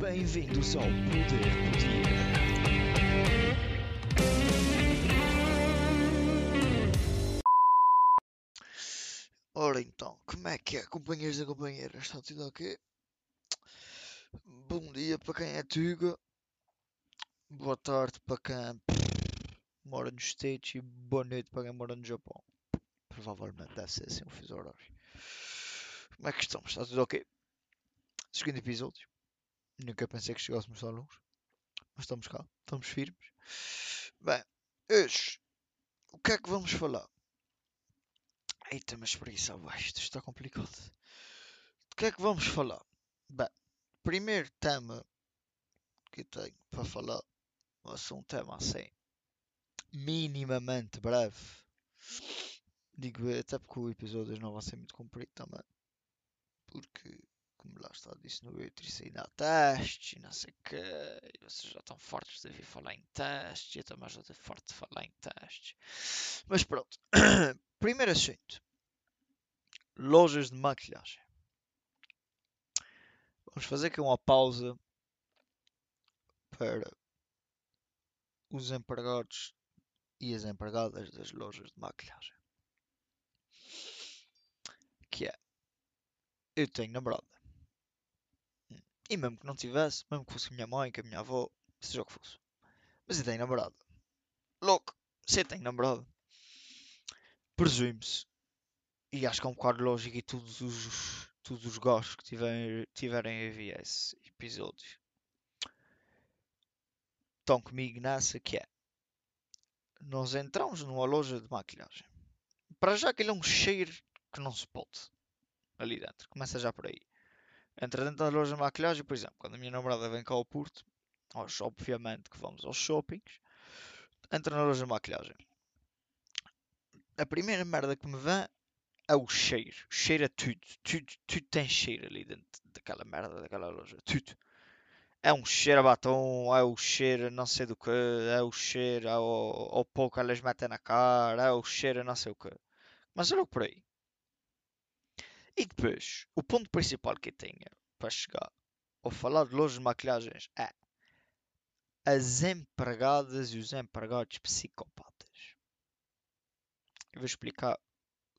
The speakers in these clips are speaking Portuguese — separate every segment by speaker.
Speaker 1: Bem-vindos ao Poder do Dia. Ora então, como é que é, companheiros e companheiras? Está tudo ok? Bom dia para quem é Tuga. Boa tarde para quem mora nos States e boa noite para quem mora no Japão. Provavelmente deve ser assim o fuso horário. Como é que estamos? Está tudo ok? Segundo episódio. Nunca pensei que chegássemos tão longe. Mas estamos cá, estamos firmes. Bem, hoje, o que é que vamos falar? Eita, mas preguiça abaixo, isto está complicado. Do que é que vamos falar? Bem, primeiro tema que tenho para falar vai ser um tema assim, minimamente breve. Digo até porque o episódio não vai ser muito comprido também. Porque, como lá está, disse no outro, isso ainda há testes e não sei o quê. E vocês já estão fartos de ouvir falar em testes. Eu também já estou farto de falar em testes. Mas pronto. Primeiro assunto. Lojas de maquilhagem. Vamos fazer aqui uma pausa para os empregados e as empregadas das lojas de maquilhagem. Que é, eu tenho namorada. E mesmo que não tivesse, mesmo que fosse com a minha mãe, com a minha avó, seja o que fosse. Mas eu tenho namorada. Louco, você tem namorada. Presume-se. E acho que é um bocado lógico e todos os, todos os gostos que tiverem, tiverem a ver esse episódio estão comigo nessa que é. Nós entramos numa loja de maquilhagem. Para já que ele é um cheiro que não se pode. Ali dentro. Começa já por aí. Entra dentro da loja de maquilhagem, por exemplo, quando a minha namorada vem cá ao Porto, nós obviamente que vamos aos shoppings, entra na loja de maquilhagem. A primeira merda que me vem é o cheiro. Cheira tudo. Tudo, tudo tem cheiro ali dentro daquela merda, daquela loja. Tudo. É um cheiro a batom, é o cheiro não sei do que, é o cheiro ao, ao pó que elas metem na cara, é o cheiro não sei o que. Mas é logo por aí. E depois, o ponto principal que eu tenho para chegar ao falar de lojas de maquilhagens é as empregadas e os empregados psicopatas. Eu vou explicar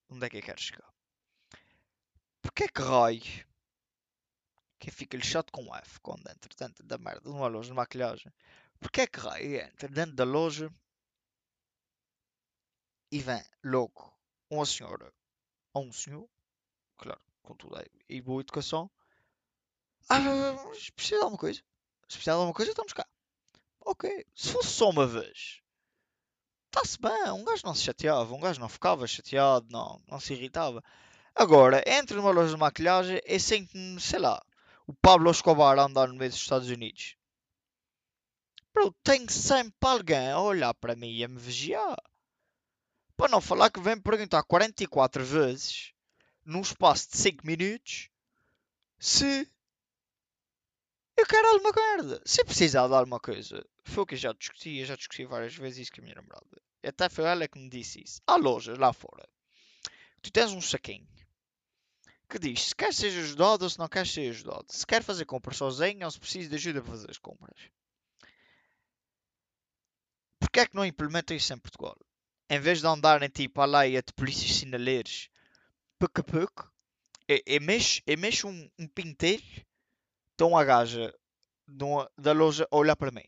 Speaker 1: onde é que eu quero chegar. Porque é que raio que fica lixado com F quando entra dentro da merda de uma loja de maquilhagem? Porque é que raio entra dentro da loja e vem logo uma senhora ou um senhor, claro, com tudo e boa educação. Ah, mas precisa de alguma coisa? Se precisar de alguma coisa, estamos cá. Ok, se fosse só uma vez, está-se bem, um gajo não se chateava, um gajo não ficava chateado, não, não se irritava. Agora, entra numa loja de maquilhagem e sente-me, sei lá, o Pablo Escobar a andar no meio dos Estados Unidos. Bro, tem sempre alguém a olhar para mim e a me vigiar. Para não falar que vem perguntar 44 vezes, num espaço de 5 minutos, se eu quero alguma merda. Se precisar de alguma coisa, foi o que eu já discuti, eu já discuti várias vezes isso com a minha namorada. Até foi ela que me disse isso. Há lojas lá fora. Tu tens um saquinho que diz se quer ser ajudado ou se não quer ser ajudado. Se quer fazer compras sozinho ou se precisa de ajuda para fazer as compras. Porquê é que não implementam isso em Portugal? Em vez de andarem tipo a leia de polícias sinaleiros, pouco a pouco, e, e mexe, e mexe um, um pintelho, então a gaja da loja a olhar para mim.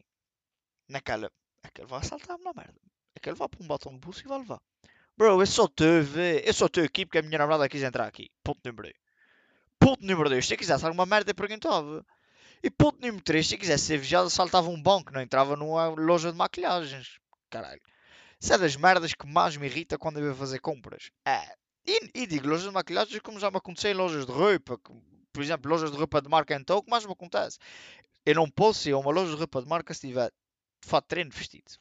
Speaker 1: Naquela, aquele vai assaltar-me na merda. Aquele vai para um botão de bolso e vai levar. Bro, eu só ver, eu só estou aqui porque a minha namorada quis entrar aqui. Ponto número 2. Ponto número 2, se eu quisesse alguma merda eu perguntava. E ponto número 3, se eu quisesse ser vigiado, saltava um banco, não entrava numa loja de maquilhagens. Caralho. Isso é das merdas que mais me irrita quando eu vou fazer compras. É. E, e digo lojas de maquilhagens como já me aconteceu em lojas de roupa. Por exemplo, lojas de roupa de marca então, o que mais me acontece? Eu não posso ir a uma loja de roupa de marca se tiver de fato treino vestido.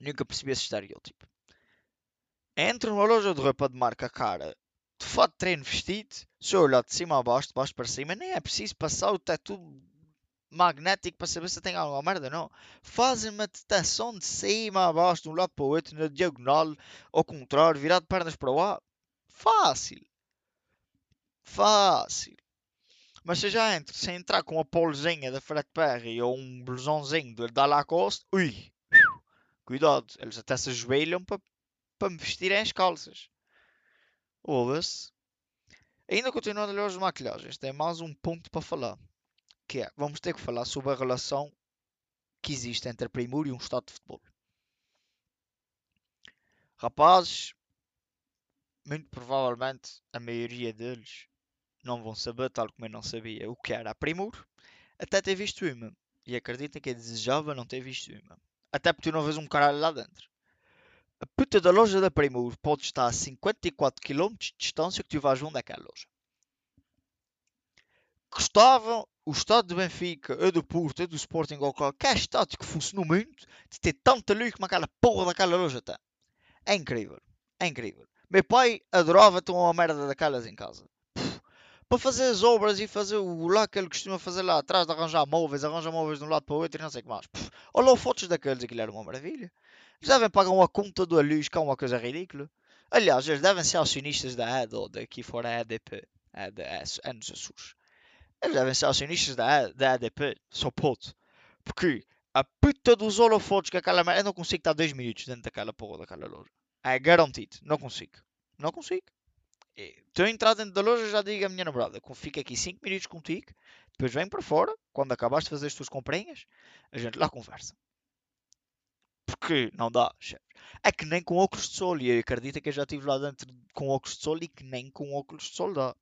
Speaker 1: Nunca percebi esse estereótipo. Entro numa loja de roupa de marca cara, de fato treino vestido, se eu olhar de cima a baixo, de baixo para cima, nem é preciso passar o teto magnético para saber se tem alguma merda, não. Fazem uma detecção de cima a baixo, de um lado para o outro, na diagonal, ao contrário, virado de pernas para o ar. Fácil. Fácil. Mas se já entra, se entrar com a polezinha da Fred Perry ou um blusãozinho da Lacoste, ui, cuidado, eles até se ajoelham para pa me vestirem as calças. Ouve-se. Ainda continuando a ler as maquilhagens, tem mais um ponto para falar. Que é, vamos ter que falar sobre a relação que existe entre a Primor e um estado de futebol. Rapazes, muito provavelmente a maioria deles não vão saber, tal como eu não sabia, o que era a Primor, até ter visto uma. E acreditem que eu desejava não ter visto uma. Até porque tu não vês um caralho lá dentro. A puta da loja da Primor pode estar a 54 km de distância que tu vais onde aquela loja. Gostavam o estado de Benfica, a do Porto, a do Sporting ou qualquer estado que fosse no mundo de ter tanta luz como aquela porra daquela loja tem. É incrível. É incrível. Meu pai adorava ter uma merda daquelas em casa para fazer as obras e fazer o lá que ele costuma fazer lá atrás, de arranjar móveis, arranjar móveis de um lado para o outro e não sei o que mais. Pff, olha fotos daqueles, aquilo era uma maravilha. Eles devem pagar uma conta da luz, que é uma coisa ridícula. Aliás, eles devem ser acionistas da AD ou daqui fora a ADP, ADS, anos Açores. Eles devem ser acionistas da, da ADP, só pode. Porque a puta dos holofotes que aquela merda. Eu não consigo estar dois minutos dentro daquela porra daquela loja. É garantido. Não consigo. Não consigo. Estou a entrar dentro da loja, já digo à minha namorada, fica aqui 5 minutos contigo, depois vem para fora, quando acabaste de fazer as tuas comprinhas, a gente lá conversa. Porque não dá, chefe. É que nem com óculos de sol, e eu acredito que eu já estive lá dentro com óculos de sol e que nem com óculos de sol dá.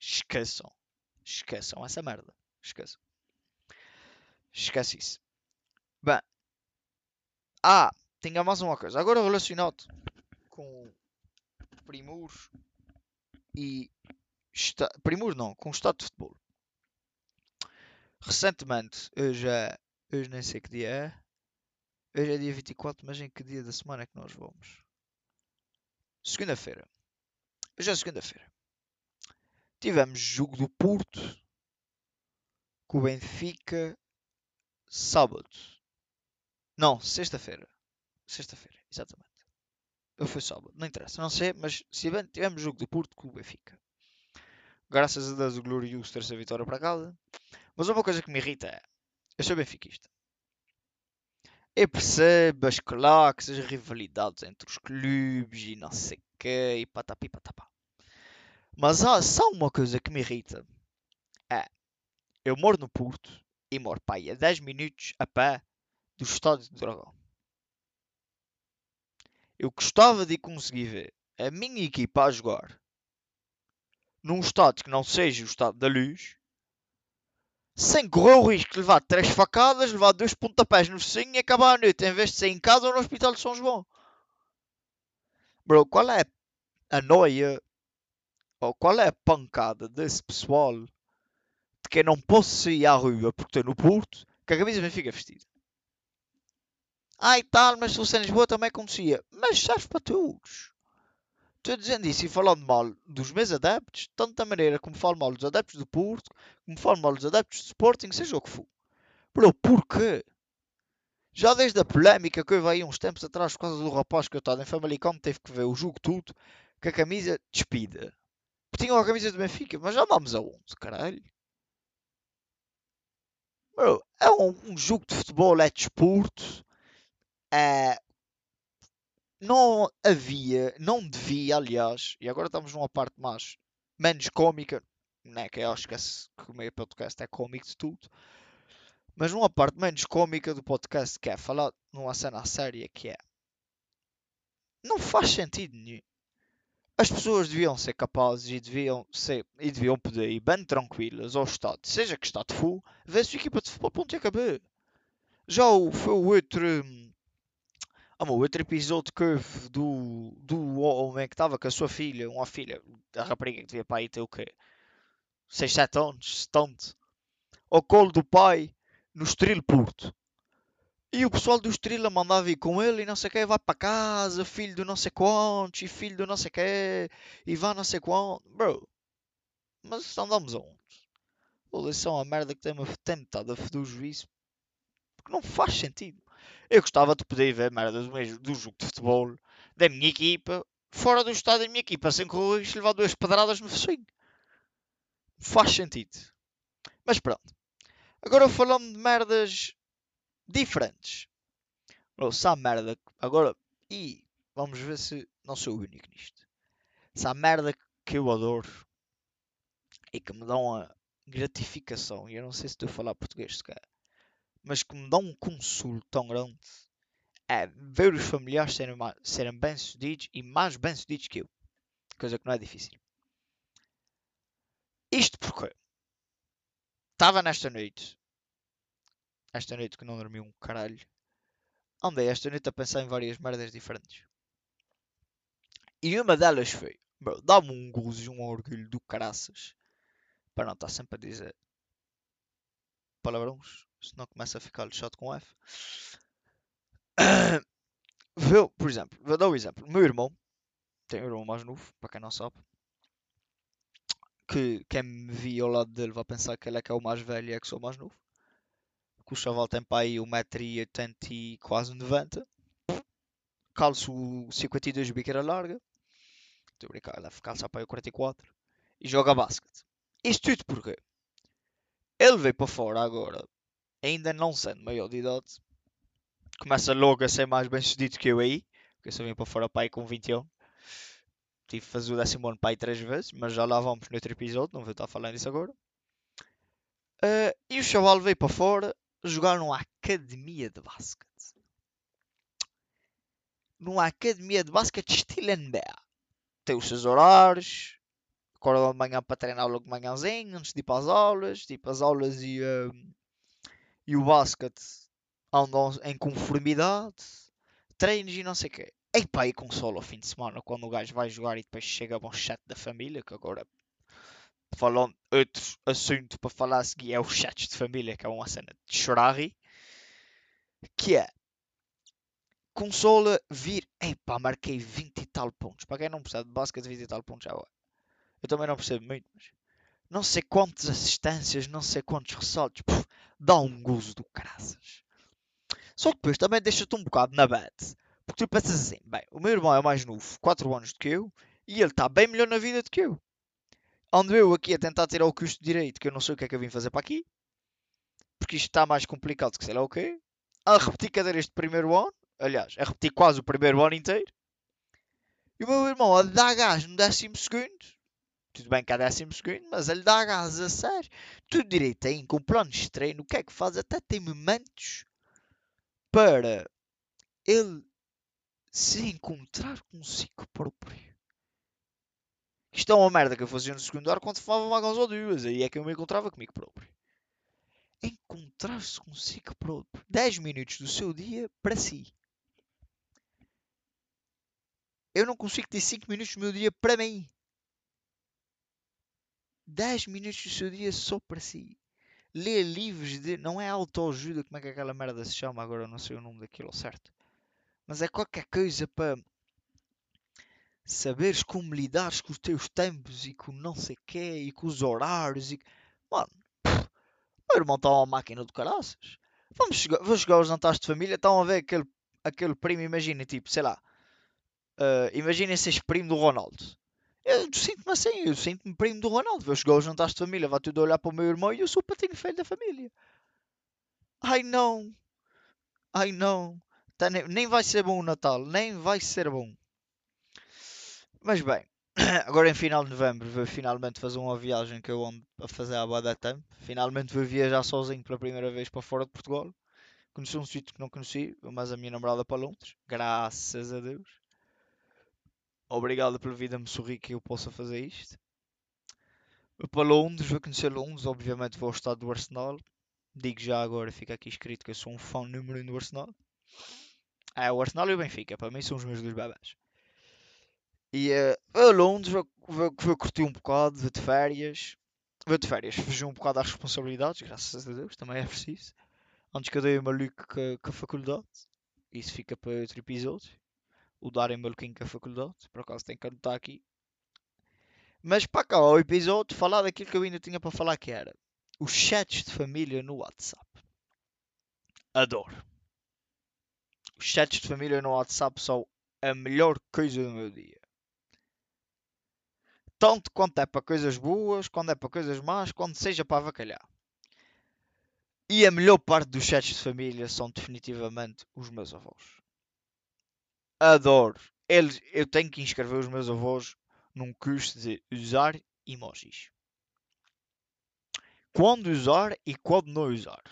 Speaker 1: Esqueçam. Esqueçam essa merda. Esqueçam. Esquece isso. Bem. Ah, tinha mais uma coisa. Agora relacionado com primos e está, primos não, com o estado de futebol. Recentemente, hoje é, hoje nem sei que dia é. Hoje é dia 24, mas em que dia da semana é que nós vamos? Segunda-feira. Hoje é segunda-feira. Tivemos jogo do Porto com o Benfica sábado. Não, sexta-feira. Sexta-feira, exatamente. Ou foi sábado, não interessa, não sei, mas se tivemos jogo do Porto com o Benfica. Graças a Deus o Glorioso trouxe a vitória para casa. Mas uma coisa que me irrita é, eu sou benfiquista. Eu percebo as claques, as rivalidades entre os clubes e não sei o quê, e patapi patapá. Mas há só uma coisa que me irrita. É, eu moro no Porto e moro aí a 10 minutos a pé do estádio de Dragão. Eu gostava de conseguir ver a minha equipa a jogar num estado que não seja o estado da luz, sem correr o risco de levar três facadas, levar dois pontapés no focinho e acabar a noite, em vez de ser em casa ou no Hospital de São João. Bro, qual é a noia ou qual é a pancada desse pessoal de que eu não posso sair à rua porque estou no Porto que a camisa me fica vestida? Ai tal, mas se fosse em Lisboa também acontecia. Mas serve para todos. Estou dizendo isso e falando mal dos meus adeptos, tanto da maneira como falo mal dos adeptos do Porto, como falo mal dos adeptos do Sporting, seja o que for. Bro, porquê? Já desde a polémica que houve aí uns tempos atrás por causa do rapaz que eu estava em Famalicão, teve que ver o jogo tudo, com a camisa despida. Tinham a camisa do Benfica, mas já vamos aonde, caralho? Bro, é um, um jogo de futebol, é desporto, é, não havia, não devia, aliás, e agora estamos numa parte mais menos cómica, né, que eu acho que, esse, o meu podcast é cómico de tudo, mas numa parte menos cómica do podcast que é falar numa cena séria que é não faz sentido nenhum. As pessoas deviam ser capazes e deviam, ser, e deviam poder ir bem tranquilas ao estado, seja que está de full, ver se a equipa de futebol ponto e acabar. Já o, foi o outro hum, ah, meu, outro episódio que houve do, do homem que estava com a sua filha, uma filha, a rapariga que devia para aí ter o quê? 6, 7 anos, tanto, ao colo do pai, no Estrela Porto. E o pessoal do Estrela mandava ir com ele e não sei o que, vai para casa, filho do não sei quantos, e filho do não sei o que, e vai não sei quanto. Bro, mas andamos aonde? Pô, isso é uma merda que tem-me tem estado a foder juízo. Porque não faz sentido. Eu gostava de poder ver merda do, mesmo, do jogo de futebol da minha equipa fora do estado da minha equipa, sem correr e levar duas pedradas no focinho. Faz sentido. Mas pronto. Agora falando de merdas diferentes. Se há merda. Agora. E vamos ver se não sou o único nisto. Se há merda que eu adoro e que me dão a gratificação, e eu não sei se estou a falar português sequer, mas que me dão um consolo tão grande é ver os familiares serem, serem bem-sucedidos e mais bem-sucedidos que eu. Coisa que não é difícil. Isto porque estava nesta noite, esta noite que não dormi um caralho, andei esta noite a pensar em várias merdas diferentes. E uma delas foi, dá-me um gozo e um orgulho do caraças, para não estar sempre a dizer palavrões, senão começa a ficar lixado com F. Vou, por exemplo, vou dar um exemplo. Meu irmão, tem um irmão mais novo, para quem não sabe, que quem me via ao lado dele vai pensar que ele é que é o mais velho e é que sou o mais novo. Que o chaval tem para aí 1,80m e quase 90 Calço 52 biqueira larga. Estou brincar, deve calçar para aí 44. E joga basquete. Isto tudo porquê? Ele veio para fora agora, ainda não sendo maior de idade. Começa logo a ser mais bem sucedido que eu aí. Porque eu só vim para fora aí com 21 tive de fazer o décimo ano aí três vezes, mas já lá vamos no outro episódio, não vou estar falando isso agora. Uh, e o chaval veio para fora jogar numa academia de basquete. Numa academia de basquete estilo NBA. Tem os seus horários, acorda de manhã para treinar logo de manhãzinho, antes de ir para as aulas, tipo as aulas e, uh, e o basquete andam em conformidade, treinos e não sei o quê. Ei pá, e console ao fim de semana quando o gajo vai jogar e depois chega a um chat da família, que agora falando outro assunto para falar a seguir é o chat de família, que é uma cena de chorar que é consola vir, ei pá, marquei 20 e tal pontos. Para quem não percebe de basquete, 20 e tal pontos agora. Eu também não percebo muito, mas não sei quantas assistências, não sei quantos ressaltos, Puf, dá um gozo do caraças. Só que depois também deixa-te um bocado na bad porque tu pensas assim, bem, o meu irmão é mais novo, 4 anos do que eu, e ele está bem melhor na vida do que eu. Ando eu aqui a tentar tirar o custo direito, que eu não sei o que é que eu vim fazer para aqui, porque isto está mais complicado que sei lá o quê. A repetir cadeiras de primeiro ano, aliás, a repetir quase o primeiro ano inteiro. E o meu irmão a dar gás no décimo segundo. Tudo bem que décimo segundo, mas ele dá a sério. Tudo direito aí, com planos de treino, o que é que faz? Até tem momentos para ele se encontrar consigo próprio. Isto é uma merda que eu fazia no secundário quando fumava uma ou duas. Aí é que eu me encontrava comigo próprio. Encontrar-se consigo próprio. 10 minutos do seu dia para si. Eu não consigo ter 5 minutos do meu dia para mim. 10 minutos do seu dia só para si. Ler livros de. Não é autoajuda, como é que aquela merda se chama agora? Não sei o nome daquilo certo mas é qualquer coisa para saberes como lidares com os teus tempos e com não sei quê e com os horários e mano, pff, meu irmão está uma máquina de caraças. Vamos chegar, vou chegar aos jantares de família, estão a ver aquele, aquele primo, imagina, tipo, sei lá, uh, imaginem seres primo do Ronaldo. Eu sinto-me assim, eu sinto-me primo do Ronaldo. Vou chegar aos jantares de família, vai tudo olhar para o meu irmão e eu sou o patinho feio da família. Ai não, ai não. Tá, nem, nem vai ser bom o Natal, nem vai ser bom. Mas bem, agora em final de novembro vou finalmente fazer uma viagem que eu ando a fazer há bada tempo. Finalmente vou viajar sozinho pela primeira vez para fora de Portugal. Conheci um sítio que não conheci, mas a minha namorada para Londres. Graças a Deus. Obrigado pela vida me sorrir que eu possa fazer isto. Para Londres, vou conhecer Londres, obviamente vou ao estado do Arsenal. Digo já agora, fica aqui escrito que eu sou um fã número 1 do Arsenal. É, o Arsenal e o Benfica, para mim são os meus dois bebés. E uh, a Londres vou, vou, vou curtir um bocado, vou de férias. Vou de férias, fugir um bocado às responsabilidades, graças a Deus, também é preciso. Antes que eu dei maluco com a faculdade. Isso fica para outro episódio. O darem maluquinho com a faculdade. Por acaso tenho que anotar aqui. Mas para cá, o episódio, falar daquilo que eu ainda tinha para falar que era os chats de família no WhatsApp. Adoro os chats de família no WhatsApp são a melhor coisa do meu dia. Tanto quanto é para coisas boas, quando é para coisas más, quando seja para avacalhar. E a melhor parte dos chats de família são definitivamente os meus avós. Adoro. Eles, eu tenho que inscrever os meus avós num curso de usar emojis. Quando usar e quando não usar.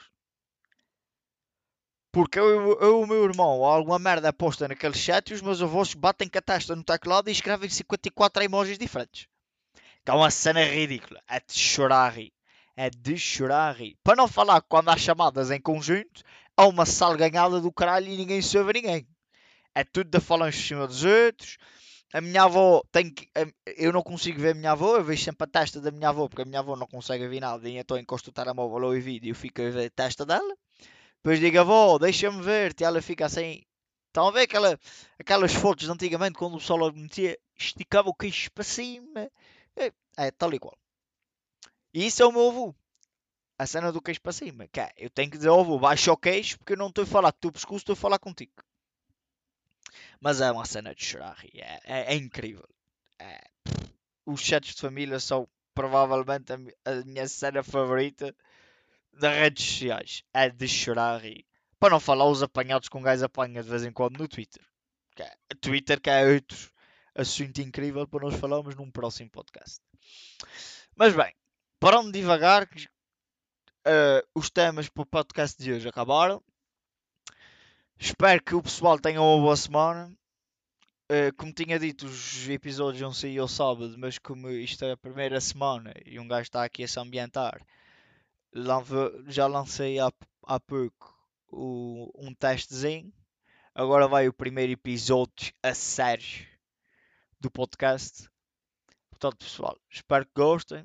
Speaker 1: Porque eu, eu o meu irmão, alguma merda é posta naquele chat e os meus avós batem com a testa no teclado e escrevem 54 emojis diferentes. Que é uma cena ridícula. É de chorar a rir. É de chorar a rir. Para não falar que quando há chamadas em conjunto, há uma salganhada do caralho e ninguém se ouve ninguém. É tudo da falar em cima dos outros. A minha avó tem que. Eu não consigo ver a minha avó, eu vejo sempre a testa da minha avó, porque a minha avó não consegue ver nada, e então encosto o telemóvel ou o vídeo e fico a ver a testa dela. Depois digo, avó, deixa-me ver-te, e ela fica assim. Estão a ver aquela, aquelas fotos de antigamente, quando o sol metia, esticava o queixo para cima. É, é, tal e qual. E isso é o meu avô. A cena do queixo para cima. Que é, eu tenho que dizer ao avô, baixa o queixo, porque eu não estou a falar com o teu pescoço, estou a falar contigo. Mas é uma cena de chorar. É, é, é incrível. É, os chats de família são provavelmente a, a, minha cena favorita das redes sociais. É de chorar e para não falar os apanhados com gás apanha de vez em quando no Twitter. Que é, Twitter que é outro assunto incrível para nós falarmos num próximo podcast. Mas bem, parando devagar, uh, os temas para o podcast de hoje acabaram. Espero que o pessoal tenha uma boa semana. Uh, como tinha dito, os episódios vão sair ao sábado, mas como isto é a primeira semana e um gajo está aqui a se ambientar, já lancei há, há pouco o, um testezinho. Agora vai o primeiro episódio a sério do podcast. Portanto, pessoal, espero que gostem.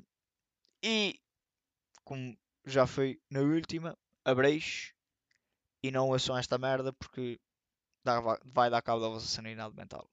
Speaker 1: E, como já foi na última, abreis e não ouçam esta merda porque vai dar cabo da vossa sanidade mental.